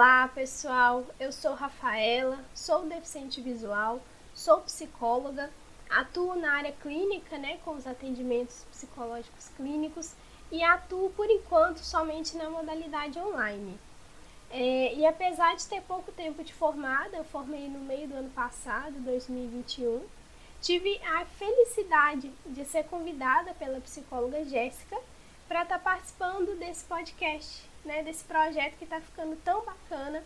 Olá, pessoal. Eu sou Rafaela, sou deficiente visual, sou psicóloga, atuo na área clínica, né, com os atendimentos psicológicos clínicos e atuo por enquanto somente na modalidade online. É, e apesar de ter pouco tempo de formada, eu formei no meio do ano passado, 2021, tive a felicidade de ser convidada pela psicóloga Jéssica para estar tá participando desse podcast, né, desse projeto que está ficando tão bacana.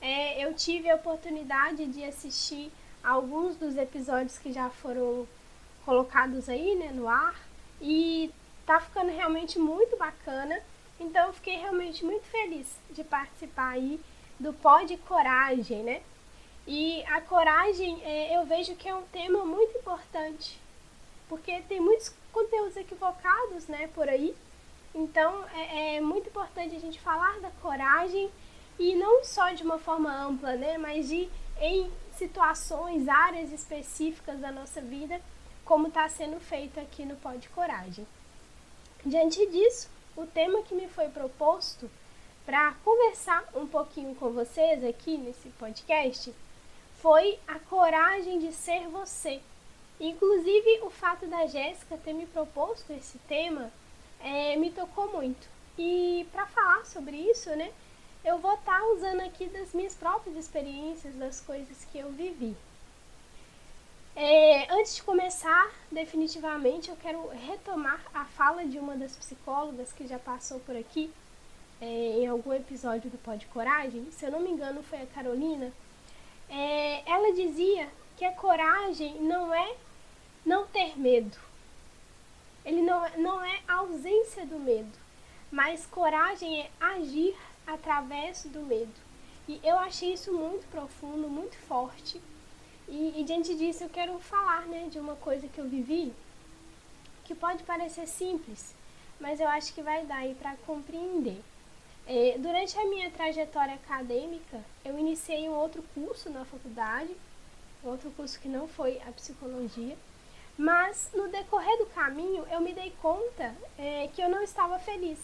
É, eu tive a oportunidade de assistir alguns dos episódios que já foram colocados aí né, no ar e tá ficando realmente muito bacana. Então eu fiquei realmente muito feliz de participar aí do Pod Coragem, né? E a coragem é, eu vejo que é um tema muito importante, porque tem muitos conteúdos equivocados, né, por aí. Então é, é muito importante a gente falar da coragem e não só de uma forma ampla, né, mas de em situações, áreas específicas da nossa vida, como está sendo feito aqui no Pod Coragem. Diante disso, o tema que me foi proposto para conversar um pouquinho com vocês aqui nesse podcast foi a coragem de ser você. Inclusive, o fato da Jéssica ter me proposto esse tema é, me tocou muito. E para falar sobre isso, né, eu vou estar tá usando aqui das minhas próprias experiências, das coisas que eu vivi. É, antes de começar, definitivamente, eu quero retomar a fala de uma das psicólogas que já passou por aqui é, em algum episódio do Pod Coragem. Se eu não me engano, foi a Carolina. É, ela dizia que a coragem não é não ter medo. Ele não, não é ausência do medo, mas coragem é agir através do medo. E eu achei isso muito profundo, muito forte. E, e, diante disso eu quero falar né, de uma coisa que eu vivi que pode parecer simples, mas eu acho que vai dar aí para compreender. É, durante a minha trajetória acadêmica, eu iniciei um outro curso na faculdade, outro curso que não foi a psicologia, mas no decorrer do caminho eu me dei conta é, que eu não estava feliz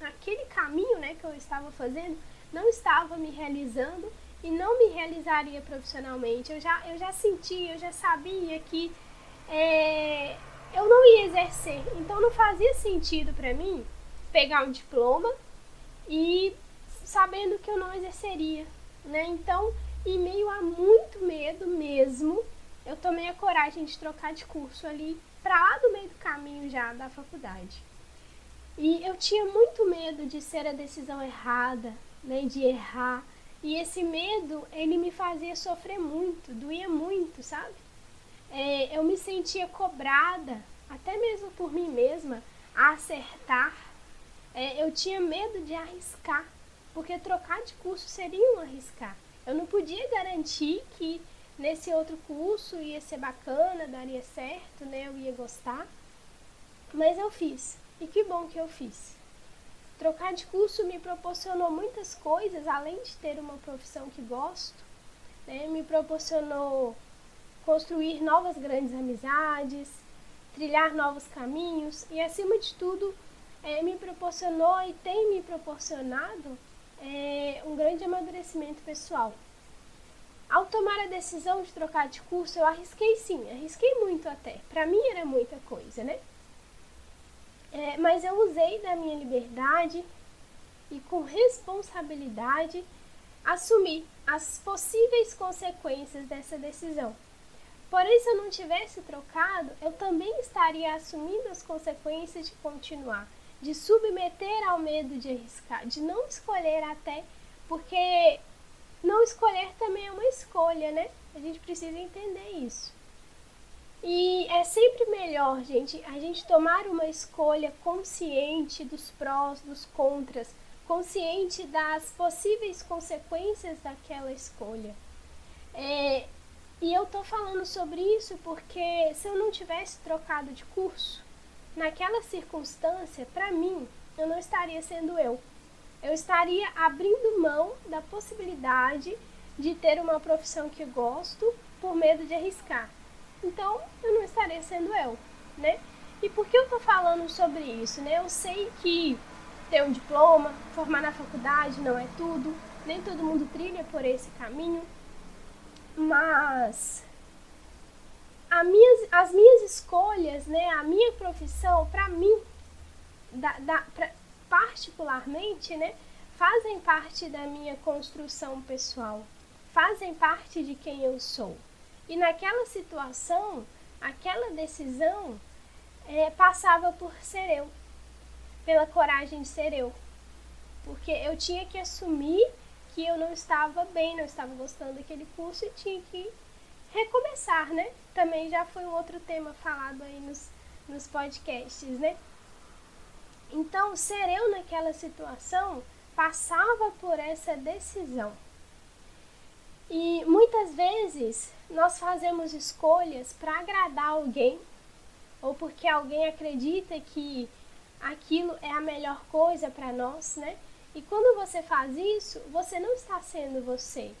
aquele caminho né, que eu estava fazendo não estava me realizando e não me realizaria profissionalmente. Eu já, eu já sentia, eu já sabia que é, eu não ia exercer. Então não fazia sentido para mim pegar um diploma e sabendo que eu não exerceria. Né? Então, em meio a muito medo mesmo, eu tomei a coragem de trocar de curso ali para lá do meio do caminho já da faculdade. E eu tinha muito medo de ser a decisão errada, né, de errar. E esse medo, ele me fazia sofrer muito, doía muito, sabe? É, eu me sentia cobrada, até mesmo por mim mesma, a acertar. É, eu tinha medo de arriscar, porque trocar de curso seria um arriscar. Eu não podia garantir que nesse outro curso ia ser bacana, daria certo, né? Eu ia gostar. Mas eu fiz. E que bom que eu fiz. Trocar de curso me proporcionou muitas coisas, além de ter uma profissão que gosto, né? me proporcionou construir novas grandes amizades, trilhar novos caminhos e, acima de tudo, é, me proporcionou e tem me proporcionado é, um grande amadurecimento pessoal. Ao tomar a decisão de trocar de curso, eu arrisquei sim, arrisquei muito até. Para mim era muita coisa, né? É, mas eu usei da minha liberdade e com responsabilidade assumi as possíveis consequências dessa decisão. Porém, se eu não tivesse trocado, eu também estaria assumindo as consequências de continuar, de submeter ao medo de arriscar, de não escolher até, porque não escolher também é uma escolha, né? A gente precisa entender isso. E é sempre melhor, gente, a gente tomar uma escolha consciente dos prós, dos contras, consciente das possíveis consequências daquela escolha. É, e eu tô falando sobre isso porque se eu não tivesse trocado de curso, naquela circunstância, para mim, eu não estaria sendo eu. Eu estaria abrindo mão da possibilidade de ter uma profissão que gosto por medo de arriscar então eu não estarei sendo eu, né? E por que eu tô falando sobre isso, né? Eu sei que ter um diploma, formar na faculdade não é tudo, nem todo mundo trilha por esse caminho, mas minhas, as minhas escolhas, né, a minha profissão, para mim, da, da, pra, particularmente, né, fazem parte da minha construção pessoal, fazem parte de quem eu sou. E naquela situação, aquela decisão é, passava por ser eu, pela coragem de ser eu. Porque eu tinha que assumir que eu não estava bem, não estava gostando daquele curso e tinha que recomeçar, né? Também já foi um outro tema falado aí nos, nos podcasts, né? Então, ser eu naquela situação passava por essa decisão. E muitas vezes nós fazemos escolhas para agradar alguém ou porque alguém acredita que aquilo é a melhor coisa para nós, né? E quando você faz isso, você não está sendo você.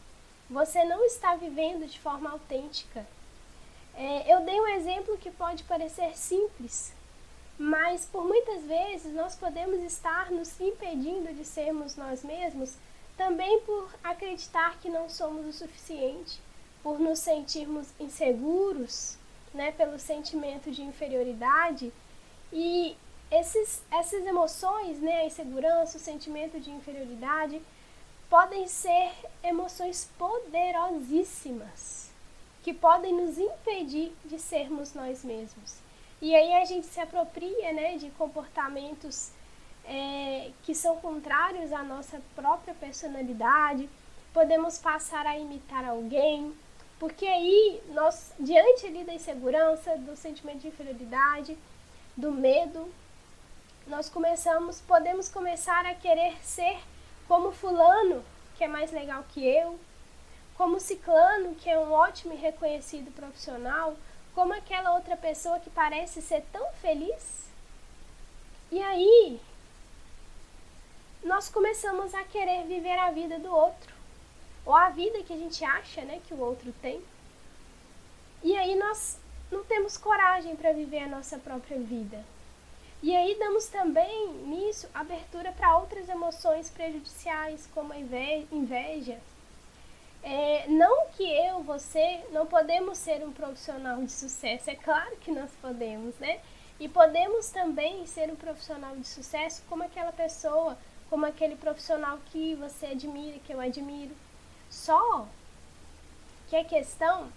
Você não está vivendo de forma autêntica. É, eu dei um exemplo que pode parecer simples, mas por muitas vezes nós podemos estar nos impedindo de sermos nós mesmos também por acreditar que não somos o suficiente, por nos sentirmos inseguros, né, pelo sentimento de inferioridade e esses, essas emoções, né, a insegurança, o sentimento de inferioridade, podem ser emoções poderosíssimas que podem nos impedir de sermos nós mesmos. E aí a gente se apropria né, de comportamentos é, que são contrários à nossa própria personalidade, podemos passar a imitar alguém, porque aí nós, diante ali da insegurança, do sentimento de inferioridade, do medo, nós começamos, podemos começar a querer ser como fulano, que é mais legal que eu, como ciclano, que é um ótimo e reconhecido profissional, como aquela outra pessoa que parece ser tão feliz. E aí, nós começamos a querer viver a vida do outro, ou a vida que a gente acha, né, que o outro tem. E aí nós não temos coragem para viver a nossa própria vida. E aí damos também nisso abertura para outras emoções prejudiciais, como a inveja. É, não que eu, você, não podemos ser um profissional de sucesso, é claro que nós podemos, né? E podemos também ser um profissional de sucesso como aquela pessoa, como aquele profissional que você admira, que eu admiro. Só que a questão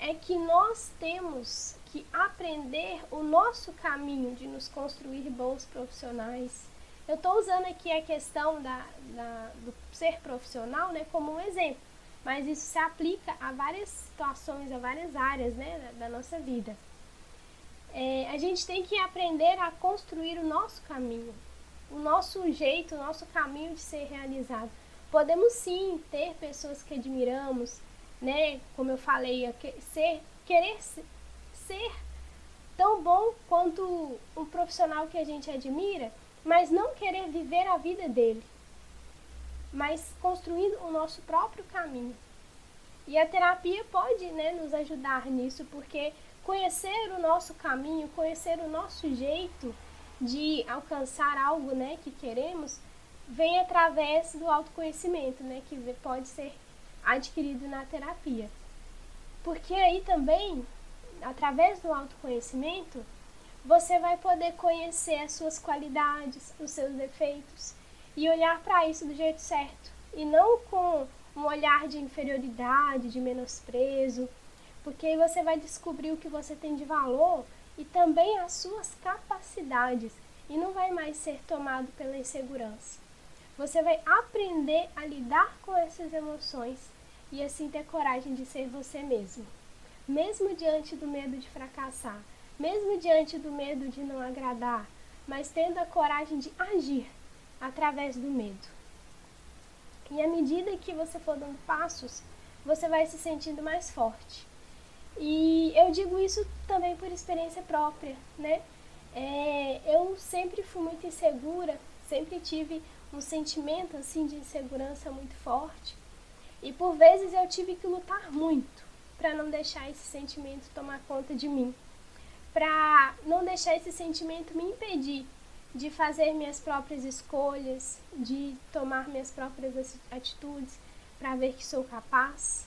é que nós temos que aprender o nosso caminho de nos construir bons profissionais. Eu estou usando aqui a questão da, da, do ser profissional né, como um exemplo, mas isso se aplica a várias situações, a várias áreas né, da, nossa vida. É, a gente tem que aprender a construir o nosso caminho, o nosso jeito, o nosso caminho de ser realizado. Podemos sim ter pessoas que admiramos, né? Como eu falei, ser, querer ser tão bom quanto um profissional que a gente admira, mas não querer viver a vida dele, mas construindo o nosso próprio caminho. E a terapia pode né, nos ajudar nisso, porque conhecer o nosso caminho, conhecer o nosso jeito de alcançar algo né, que queremos, vem através do autoconhecimento, né, que pode ser adquirido na terapia. Porque aí também através do autoconhecimento, você vai poder conhecer as suas qualidades, os seus defeitos e olhar para isso do jeito certo. E não com um olhar de inferioridade, de menosprezo, porque aí você vai descobrir o que você tem de valor e também as suas capacidades. E não vai mais ser tomado pela insegurança. Você vai aprender a lidar com essas emoções e assim ter coragem de ser você mesmo. Mesmo diante do medo de fracassar, mesmo diante do medo de não agradar, mas tendo a coragem de agir através do medo. E à medida que você for dando passos, você vai se sentindo mais forte. E eu digo isso também por experiência própria, né? É, eu sempre fui muito insegura, sempre tive um sentimento assim de insegurança muito forte. E por vezes eu tive que lutar muito para não deixar esse sentimento tomar conta de mim, para não deixar esse sentimento me impedir de fazer minhas próprias escolhas, de tomar minhas próprias atitudes para ver que sou capaz.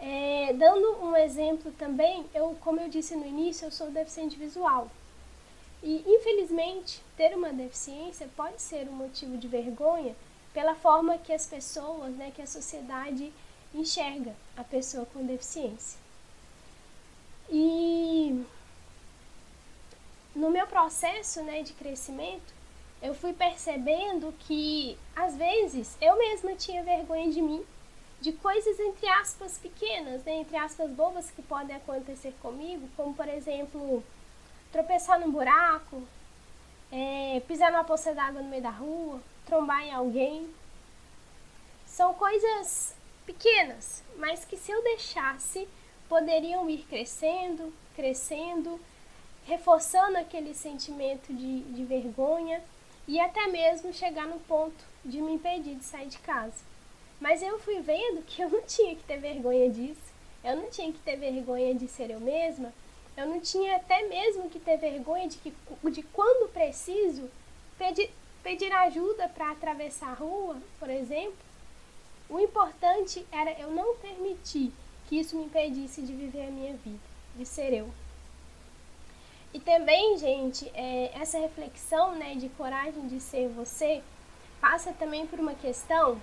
É, dando um exemplo também, eu, como eu disse no início, eu sou deficiente visual. E infelizmente, ter uma deficiência pode ser um motivo de vergonha pela forma que as pessoas, né, que a sociedade enxerga a pessoa com deficiência. E processo né, de crescimento, eu fui percebendo que, às vezes, eu mesma tinha vergonha de mim, de coisas, entre aspas, pequenas, né, entre aspas, bobas que podem acontecer comigo, como, por exemplo, tropeçar num buraco, é, pisar numa poça d'água no meio da rua, trombar em alguém. São coisas pequenas, mas que se eu deixasse, poderiam ir crescendo, crescendo reforçando aquele sentimento de, de vergonha e até mesmo chegar no ponto de me impedir de sair de casa. Mas eu fui vendo que eu não tinha que ter vergonha disso, eu não tinha que ter vergonha de ser eu mesma, eu não tinha até mesmo que ter vergonha de que de quando preciso pedir, pedir ajuda para atravessar a rua, por exemplo. O importante era eu não permitir que isso me impedisse de viver a minha vida, de ser eu. E também, gente, é, essa reflexão né, de coragem de ser você passa também por uma questão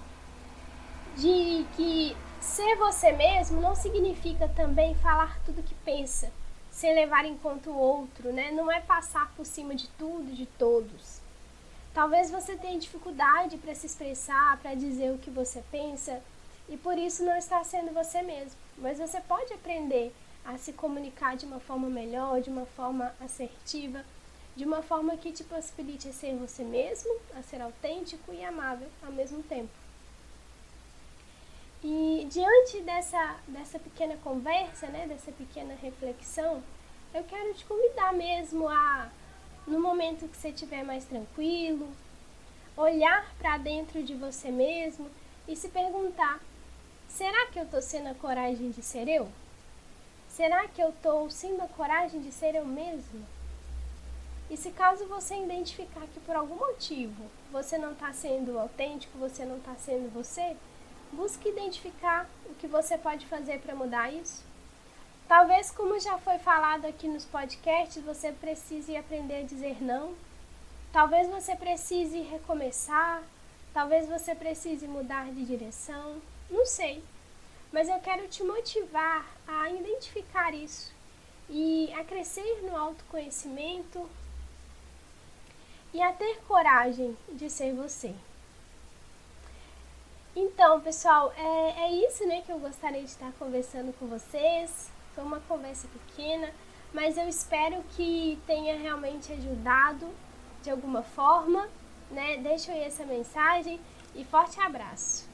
de que ser você mesmo não significa também falar tudo que pensa, sem levar em conta o outro, né? Não é passar por cima de tudo, de todos. Talvez você tenha dificuldade para se expressar, para dizer o que você pensa, e por isso não está sendo você mesmo. Mas você pode aprender a se comunicar de uma forma melhor, de uma forma assertiva, de uma forma que te possibilite ser você mesmo, a ser autêntico e amável ao mesmo tempo. E diante dessa, dessa pequena conversa, né, dessa pequena reflexão, eu quero te convidar mesmo a, no momento que você estiver mais tranquilo, olhar para dentro de você mesmo e se perguntar: será que eu estou sendo a coragem de ser eu? Será que eu estou sendo a coragem de ser eu mesma? E se caso você identificar que por algum motivo você não está sendo autêntico, você não está sendo você, busque identificar o que você pode fazer para mudar isso. Talvez, como já foi falado aqui nos podcasts, você precise aprender a dizer não. Talvez você precise recomeçar. Talvez você precise mudar de direção. Não sei mas eu quero te motivar a identificar isso e a crescer no autoconhecimento e a ter coragem de ser você. Então, pessoal, é, é isso né, que eu gostaria de estar conversando com vocês. Foi uma conversa pequena, mas eu espero que tenha realmente ajudado de alguma forma. Né? Deixa aí essa mensagem e forte abraço!